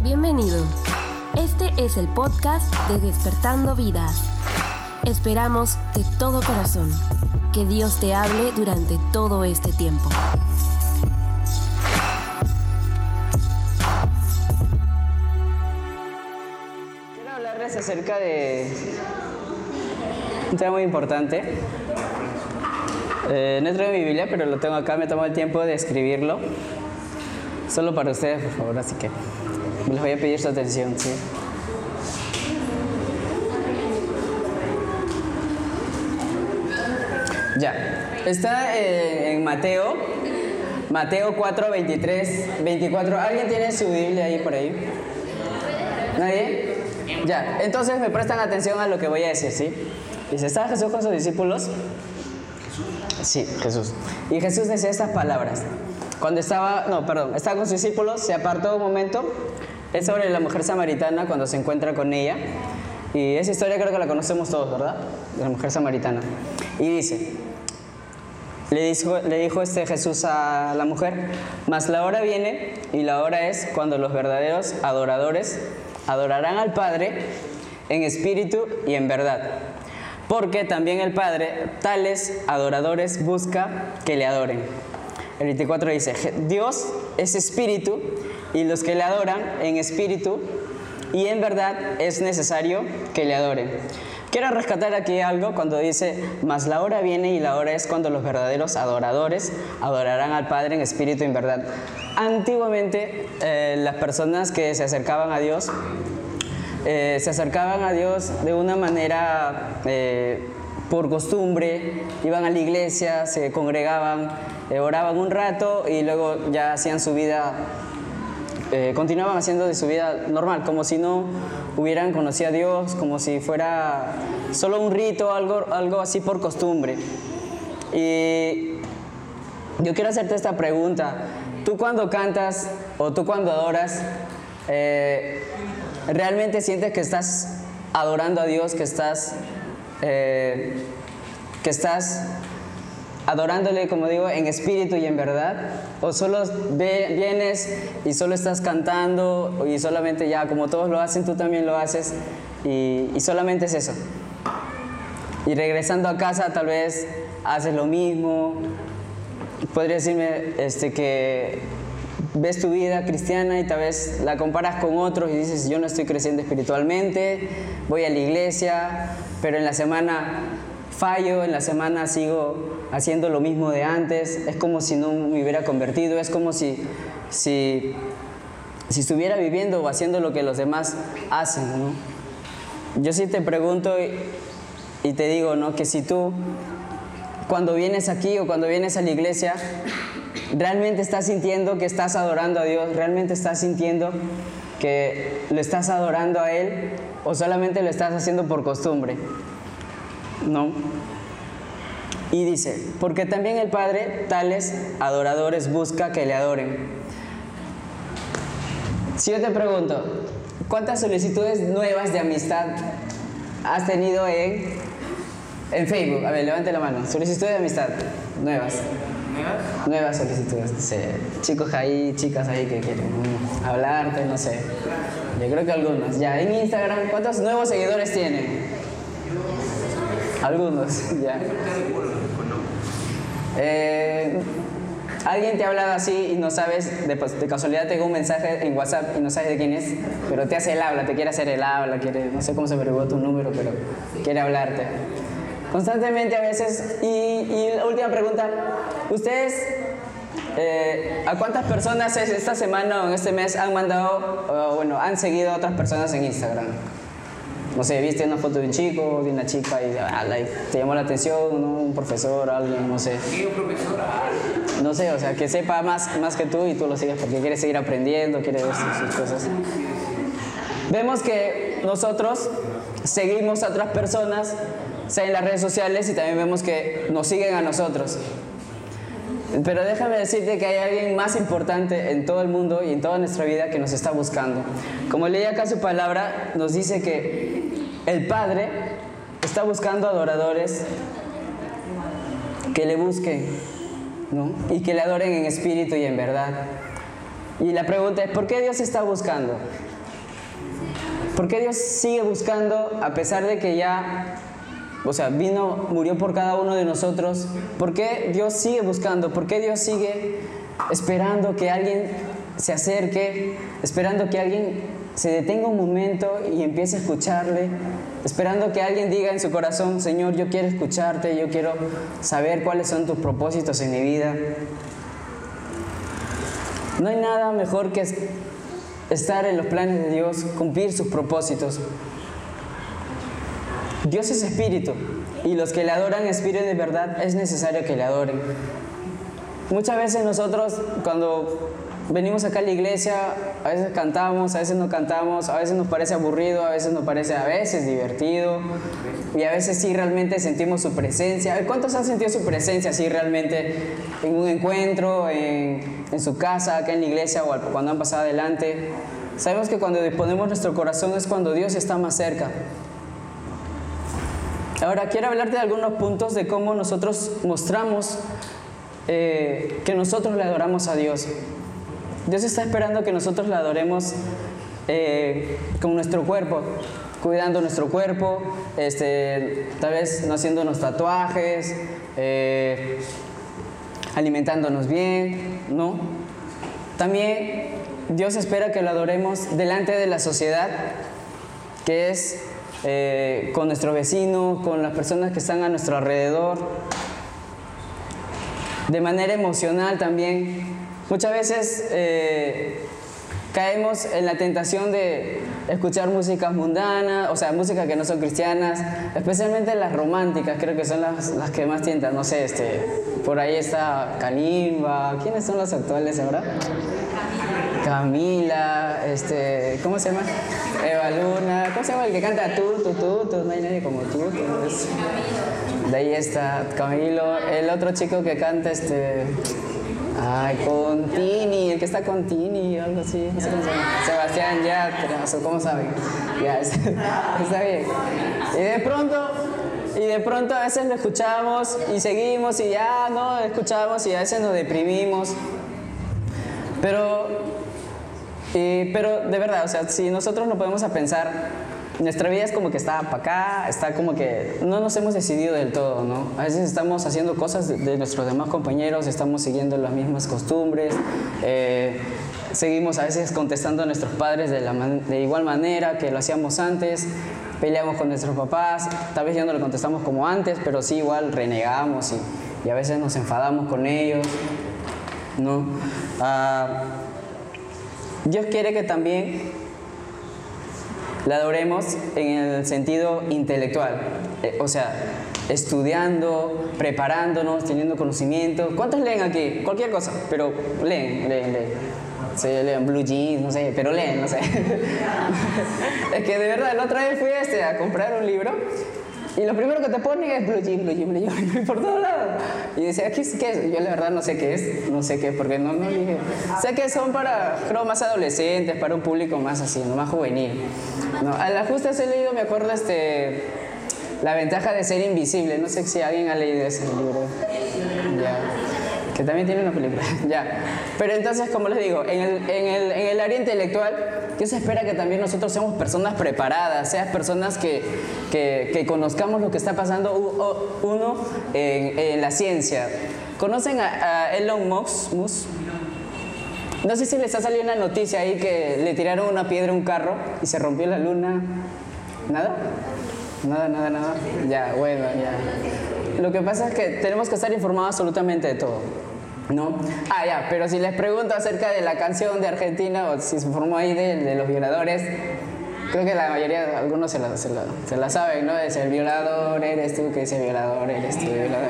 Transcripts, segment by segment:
Bienvenido. Este es el podcast de Despertando Vidas. Esperamos de todo corazón que Dios te hable durante todo este tiempo. Quiero hablarles acerca de un tema muy importante. Eh, no traigo mi Biblia, pero lo tengo acá, me tomo el tiempo de escribirlo. Solo para ustedes, por favor, así que les voy a pedir su atención, ¿sí? Ya, está eh, en Mateo, Mateo 4, 23, 24. ¿Alguien tiene su Biblia ahí por ahí? ¿Nadie? Ya, entonces me prestan atención a lo que voy a decir, ¿sí? Dice, ¿estaba Jesús con sus discípulos? Sí, Jesús. Y Jesús decía estas palabras. Cuando estaba, no, perdón, estaba con sus discípulos, se apartó un momento. Es sobre la mujer samaritana cuando se encuentra con ella. Y esa historia creo que la conocemos todos, ¿verdad? De la mujer samaritana. Y dice, le dijo, le dijo este Jesús a la mujer, mas la hora viene y la hora es cuando los verdaderos adoradores adorarán al Padre en espíritu y en verdad. Porque también el Padre, tales adoradores, busca que le adoren. El 24 dice, Dios es espíritu y los que le adoran en espíritu y en verdad es necesario que le adoren. Quiero rescatar aquí algo cuando dice, mas la hora viene y la hora es cuando los verdaderos adoradores adorarán al Padre en espíritu y en verdad. Antiguamente eh, las personas que se acercaban a Dios eh, se acercaban a Dios de una manera eh, por costumbre, iban a la iglesia, se congregaban, eh, oraban un rato y luego ya hacían su vida, continuaban haciendo de su vida normal, como si no hubieran conocido a Dios, como si fuera solo un rito, algo, algo así por costumbre. Y yo quiero hacerte esta pregunta. Tú cuando cantas o tú cuando adoras, ¿Realmente sientes que estás adorando a Dios, que estás, eh, que estás adorándole, como digo, en espíritu y en verdad? ¿O solo vienes y solo estás cantando y solamente ya, como todos lo hacen, tú también lo haces y, y solamente es eso? Y regresando a casa tal vez haces lo mismo. Podría decirme este, que ves tu vida cristiana y tal vez la comparas con otros y dices, yo no estoy creciendo espiritualmente, voy a la iglesia, pero en la semana fallo, en la semana sigo haciendo lo mismo de antes, es como si no me hubiera convertido, es como si, si, si estuviera viviendo o haciendo lo que los demás hacen. Yo sí te pregunto y, y te digo ¿no? que si tú cuando vienes aquí o cuando vienes a la iglesia, realmente estás sintiendo que estás adorando a Dios, realmente estás sintiendo que lo estás adorando a Él o solamente lo estás haciendo por costumbre. ¿No? Y dice, porque también el Padre tales adoradores busca que le adoren. Si yo te pregunto, ¿cuántas solicitudes nuevas de amistad has tenido en, en Facebook? A ver, levante la mano. Solicitudes de amistad nuevas. ¿Nuevas? Nuevas solicitudes. Sí. Chicos ahí, chicas ahí que quieren mm, hablarte, no sé. Yo creo que algunos. Ya, en Instagram, ¿cuántos nuevos seguidores tienen? Algunos, ya. Eh, Alguien te ha hablado así y no sabes, de, pues, de, casualidad tengo un mensaje en WhatsApp y no sabes de quién es, pero te hace el habla, te quiere hacer el habla, quiere, no sé cómo se averiguó tu número, pero quiere hablarte. Constantemente a veces. Y, la última pregunta, ¿ustedes eh, a cuántas personas esta semana o en este mes han mandado, o, bueno, han seguido a otras personas en Instagram? No sé, viste una foto de un chico, de una chica y ah, te llamó la atención, ¿no? un profesor, alguien, no sé. ¿Qué profesor? No sé, o sea, que sepa más, más que tú y tú lo sigues porque quiere seguir aprendiendo, quiere ver sus, sus cosas. Vemos que nosotros seguimos a otras personas sea en las redes sociales y también vemos que nos siguen a nosotros. Pero déjame decirte que hay alguien más importante en todo el mundo y en toda nuestra vida que nos está buscando. Como leí acá su palabra, nos dice que el Padre está buscando adoradores que le busquen ¿no? y que le adoren en espíritu y en verdad. Y la pregunta es, ¿por qué Dios está buscando? ¿Por qué Dios sigue buscando a pesar de que ya, o sea, vino, murió por cada uno de nosotros? ¿Por qué Dios sigue buscando? ¿Por qué Dios sigue esperando que alguien se acerque, esperando que alguien se detenga un momento y empiece a escucharle, esperando que alguien diga en su corazón, Señor, yo quiero escucharte, yo quiero saber cuáles son tus propósitos en mi vida? No hay nada mejor que estar en los planes de Dios, cumplir sus propósitos. Dios es espíritu y los que le adoran espíritu de verdad es necesario que le adoren. Muchas veces nosotros cuando venimos acá a la iglesia, a veces cantamos, a veces no cantamos, a veces nos parece aburrido, a veces nos parece a veces divertido y a veces sí realmente sentimos su presencia. ¿Cuántos han sentido su presencia así realmente en un encuentro, en, en su casa, acá en la iglesia o cuando han pasado adelante? Sabemos que cuando disponemos nuestro corazón es cuando Dios está más cerca. Ahora quiero hablarte de algunos puntos de cómo nosotros mostramos eh, que nosotros le adoramos a Dios. Dios está esperando que nosotros le adoremos eh, con nuestro cuerpo, cuidando nuestro cuerpo, este, tal vez no haciéndonos tatuajes, eh, alimentándonos bien, ¿no? También Dios espera que lo adoremos delante de la sociedad, que es eh, con nuestro vecino, con las personas que están a nuestro alrededor, de manera emocional también. Muchas veces eh, caemos en la tentación de escuchar músicas mundanas, o sea, música que no son cristianas, especialmente las románticas, creo que son las, las que más tientan, no sé, este, por ahí está Kalimba, ¿quiénes son los actuales ahora? Camila, este, ¿cómo se llama? Eva Luna, ¿cómo se llama el que canta tú, tú, tú, tú, no hay nadie como tú, de ahí está Camilo, el otro chico que canta este Ay, con Tini, el que está con Tini, algo así, no sé cómo se llama. Sebastián ¿cómo saben? Ya, está bien. Y de pronto, y de pronto a veces lo escuchamos y seguimos y ya no escuchamos y a veces nos deprimimos. Pero, pero de verdad, o sea, si nosotros no podemos pensar nuestra vida es como que está para acá, está como que no nos hemos decidido del todo, ¿no? A veces estamos haciendo cosas de, nuestros demás compañeros, estamos siguiendo las mismas costumbres, eh, seguimos a veces contestando a nuestros padres de, igual manera que lo hacíamos antes, peleamos con nuestros papás, tal vez ya no lo contestamos como antes, pero sí igual renegamos y, y a veces nos enfadamos con ellos, ¿no? Ah, Dios quiere que también la adoremos en el sentido intelectual, eh, o sea, estudiando, preparándonos, teniendo conocimiento. ¿Cuántos leen aquí? Cualquier cosa, pero leen, leen, leen. Se leen blue jeans, no sé, pero leen, no sé. es que de verdad, la otra vez fui este, a comprar un libro y lo primero que te ponen es blue jean, blue jean, blue jean, por todos lados. Y decía, ¿qué es. Yo la verdad no sé qué es, no sé qué porque no, no dije. Sé que son para, creo, más adolescentes, para un público más así, más juvenil. No, a la justa he leído, me acuerdo, este, La ventaja de ser invisible. No sé si alguien ha leído ese libro. Que también tiene una película. ya. Pero entonces, como les digo, en el, en el, en el área intelectual, Dios espera que también nosotros seamos personas preparadas, seas personas que, que, que, conozcamos lo que está pasando uno en, en la ciencia. ¿Conocen a, a Elon? Musk? No sé si les ha salido una noticia ahí que le tiraron una piedra a un carro y se rompió la luna. ¿Nada? Nada, nada, nada. Ya, bueno, ya. Lo que pasa es que tenemos que estar informados absolutamente de todo. ¿No? Ah, ya, pero si les pregunto acerca de la canción de Argentina o si se formó ahí de, de los violadores, creo que la mayoría, algunos se la, se la, se la saben, ¿no? Es el violador, eres tú, que dice violador, eres tú, violador.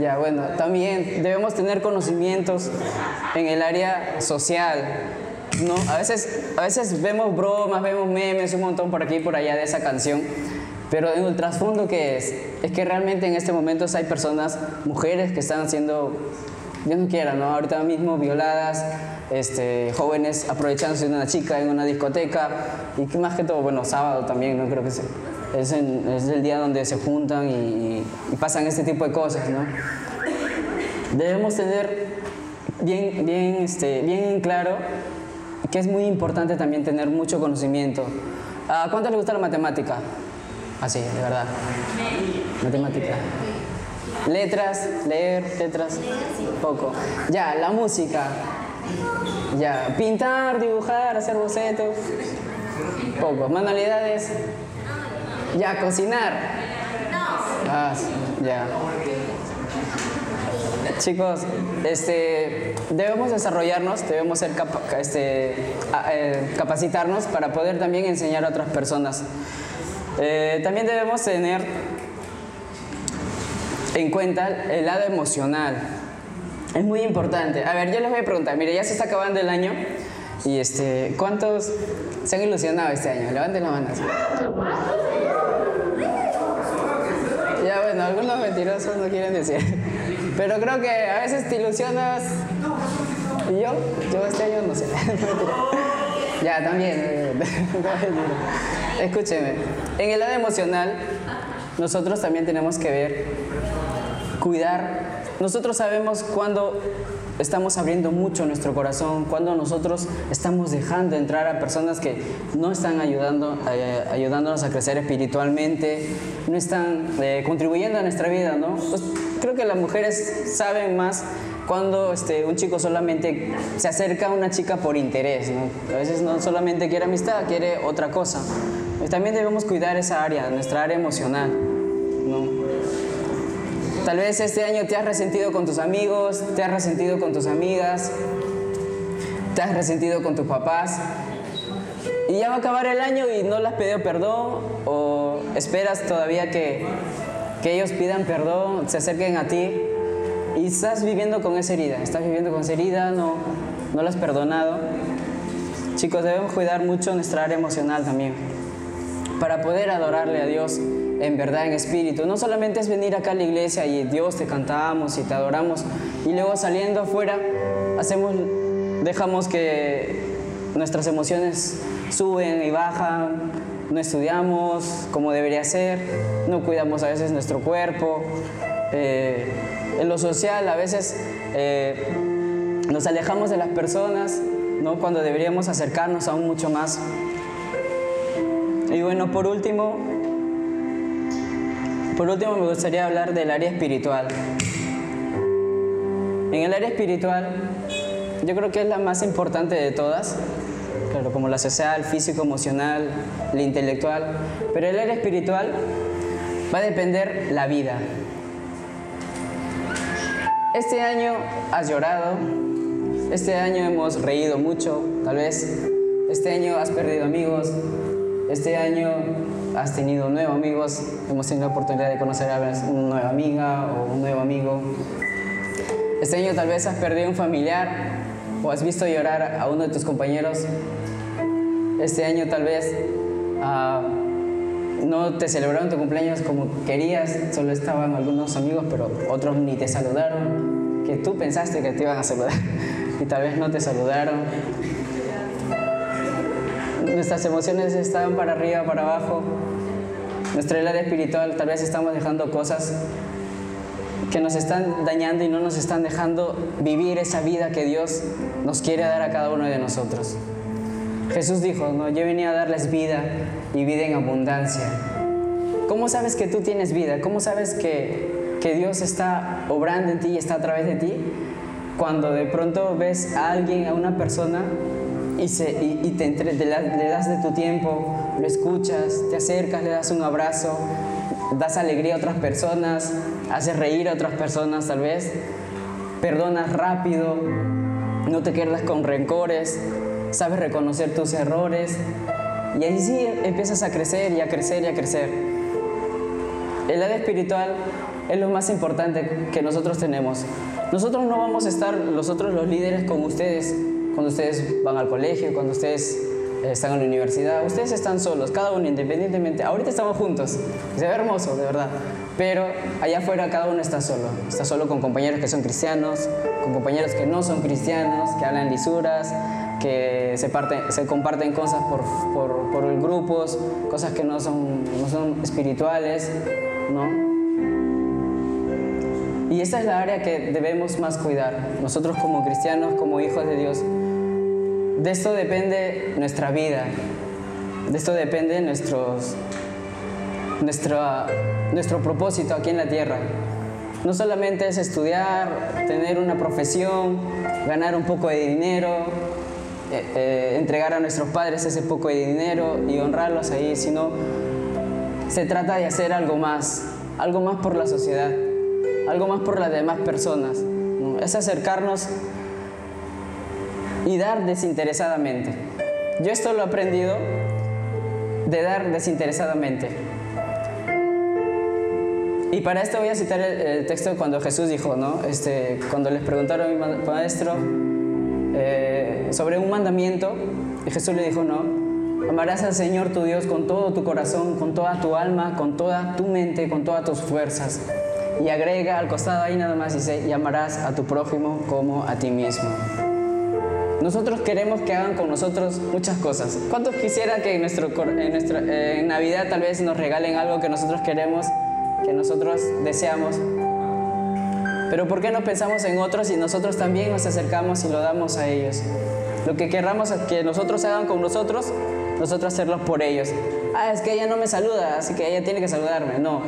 ya, bueno, también debemos tener conocimientos en el área social, ¿no? A veces, a veces vemos bromas, vemos memes, un montón por aquí y por allá de esa canción, pero en el trasfondo que es, es que realmente en este momento hay personas, mujeres que están siendo, Dios no quiera, ¿no? Ahorita mismo violadas, este, jóvenes aprovechándose de una chica en una discoteca y más que todo, bueno, sábado también, ¿no? Creo que es, es, es el día donde se juntan y, y, pasan este tipo de cosas, ¿no? Debemos tener bien, bien, este, bien claro que es muy importante también tener mucho conocimiento. ¿A cuánto le gusta la matemática? Así, de verdad. Matemática. Letras, leer, letras, poco. Ya, la música. Ya, pintar, dibujar, hacer bocetos, poco. Manualidades. Ya, cocinar. Ah, ya. Chicos, este, debemos desarrollarnos, debemos ser este, eh, capacitarnos para poder también enseñar a otras personas. Eh, también debemos tener en cuenta el lado emocional. Es muy importante. A ver, yo les voy a preguntar, mire, ya se está acabando el año y este, ¿cuántos se han ilusionado este año? Levanten la mano. Ya bueno, algunos mentirosos no quieren decir. Pero creo que a veces te ilusionas. ¿Y yo? Yo este año no sé. ya, también. Escúcheme. En el lado emocional, nosotros también tenemos que ver, cuidar. Nosotros sabemos cuando estamos abriendo mucho nuestro corazón, cuando nosotros estamos dejando entrar a personas que no están ayudando, eh, ayudándonos a crecer espiritualmente, no están eh, contribuyendo a nuestra vida, ¿no? Pues creo que las mujeres saben más cuando este, un chico solamente se acerca a una chica por interés, ¿no? A veces no solamente quiere amistad, quiere otra cosa. También debemos cuidar esa área, nuestra área emocional, ¿no? Tal vez este año te has resentido con tus amigos, te has resentido con tus amigas, te has resentido con tus papás. Y ya va a acabar el año y no le has pedido perdón o esperas todavía que, que ellos pidan perdón, se acerquen a ti y estás viviendo con esa herida, estás viviendo con esa herida, no, no la has perdonado. Chicos, debemos cuidar mucho nuestra área emocional también para poder adorarle a Dios en verdad, en espíritu. No solamente es venir acá a la iglesia y Dios te cantamos y te adoramos y luego saliendo afuera hacemos, dejamos que nuestras emociones suben y bajan, no estudiamos como debería ser, no cuidamos a veces nuestro cuerpo. Eh, en lo social a veces eh, nos alejamos de las personas, ¿no? cuando deberíamos acercarnos aún mucho más. Y bueno, por último, por último, me gustaría hablar del área espiritual. En el área espiritual, yo creo que es la más importante de todas, claro, como la social, físico, emocional, la intelectual, pero el área espiritual va a depender la vida. Este año has llorado, este año hemos reído mucho, tal vez, este año has perdido amigos, este año has tenido nuevos amigos, hemos tenido la oportunidad de conocer a una nueva amiga o un nuevo amigo. Este año tal vez has perdido un familiar o has visto llorar a uno de tus compañeros. Este año tal vez ah, no te celebraron tu cumpleaños como querías, solo estaban algunos amigos, pero otros ni te saludaron, que tú pensaste que te iban a saludar y tal vez no te saludaron nuestras emociones están para arriba, para abajo. Nuestra área espiritual tal vez estamos dejando cosas que nos están dañando y no nos están dejando vivir esa vida que Dios nos quiere dar a cada uno de nosotros. Jesús dijo, no, yo venía a darles vida y vida en abundancia. ¿Cómo sabes que tú tienes vida? ¿Cómo sabes que, que Dios está obrando en ti y está a través de ti? Cuando de pronto ves a alguien, a una persona y, te le das de tu tiempo, lo escuchas, te acercas, le das un abrazo, das alegría a otras personas, haces reír a otras personas tal vez, perdonas rápido, no te quedas con rencores, sabes reconocer tus errores y ahí sí empiezas a crecer y a crecer y a crecer. El lado espiritual es lo más importante que nosotros tenemos. Nosotros no vamos a estar, nosotros los líderes, con ustedes cuando ustedes van al colegio, cuando ustedes eh, están en la universidad, ustedes están solos, cada uno independientemente. Ahorita estamos juntos, se ve hermoso, de verdad. Pero allá afuera cada uno está solo. Está solo con compañeros que son cristianos, con compañeros que no son cristianos, que hablan lisuras, que se, se comparten cosas por, por, por, grupos, cosas que no son, no son espirituales, ¿no? Y esta es la área que debemos más cuidar, nosotros como cristianos, como hijos de Dios. De esto depende nuestra vida, de esto depende nuestro propósito aquí en la tierra. No solamente es estudiar, tener una profesión, ganar un poco de dinero, eh, eh, entregar a nuestros padres ese poco de dinero y honrarlos ahí, sino se trata de hacer algo más, algo más por la sociedad, algo más por las demás personas. Es acercarnos y dar desinteresadamente. Yo esto lo he aprendido de dar desinteresadamente. Y para esto voy a citar el, texto cuando Jesús dijo, ¿no? Este, cuando les preguntaron a mi maestro eh, sobre un mandamiento, y Jesús le dijo, no, amarás al Señor tu Dios con todo tu corazón, con toda tu alma, con toda tu mente, con todas tus fuerzas. Y agrega al costado ahí nada más dice, y amarás a tu prójimo como a ti mismo. Nosotros queremos que hagan con nosotros muchas cosas. ¿Cuántos quisiera que en, nuestro, en, nuestra, en Navidad tal vez nos regalen algo que nosotros queremos, que nosotros deseamos? Pero ¿por qué no pensamos en otros y nosotros también nos acercamos y lo damos a ellos? Lo que querramos que nosotros hagan con nosotros, nosotros hacerlo por ellos. Ah, es que ella no me saluda, así que ella tiene que saludarme. No.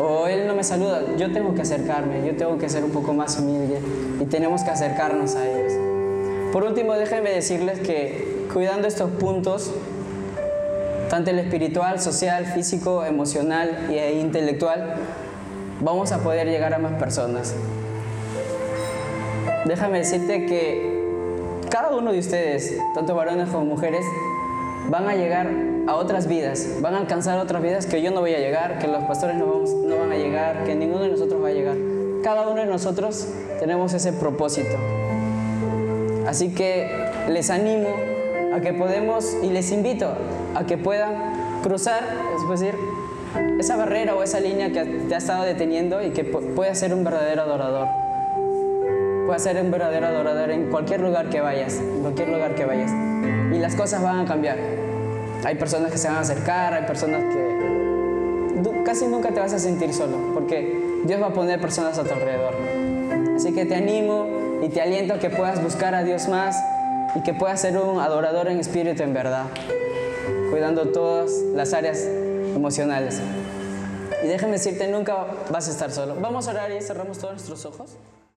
O él no me saluda, yo tengo que acercarme, yo tengo que ser un poco más humilde y tenemos que acercarnos a ellos. Por último, déjenme decirles que cuidando estos puntos, tanto el espiritual, social, físico, emocional e intelectual, vamos a poder llegar a más personas. Déjame decirte que cada uno de ustedes, tanto varones como mujeres, van a llegar a otras vidas, van a alcanzar otras vidas que yo no voy a llegar, que los pastores no, van a llegar, que ninguno de nosotros va a llegar. Cada uno de nosotros tenemos ese propósito. Así que les animo a que podemos y les invito a que puedan cruzar, es decir, esa barrera o esa línea que te ha estado deteniendo y que puede ser un verdadero adorador. Puede ser un verdadero adorador en cualquier lugar que vayas, en cualquier lugar que vayas. Y las cosas van a cambiar. Hay personas que se van a acercar, hay personas que casi nunca te vas a sentir solo, porque Dios va a poner personas a tu alrededor. Así que te animo y te aliento a que puedas buscar a Dios más y que puedas ser un adorador en espíritu en verdad, cuidando todas las áreas emocionales. Y déjame decirte, nunca vas a estar solo. Vamos a orar y cerramos todos nuestros ojos.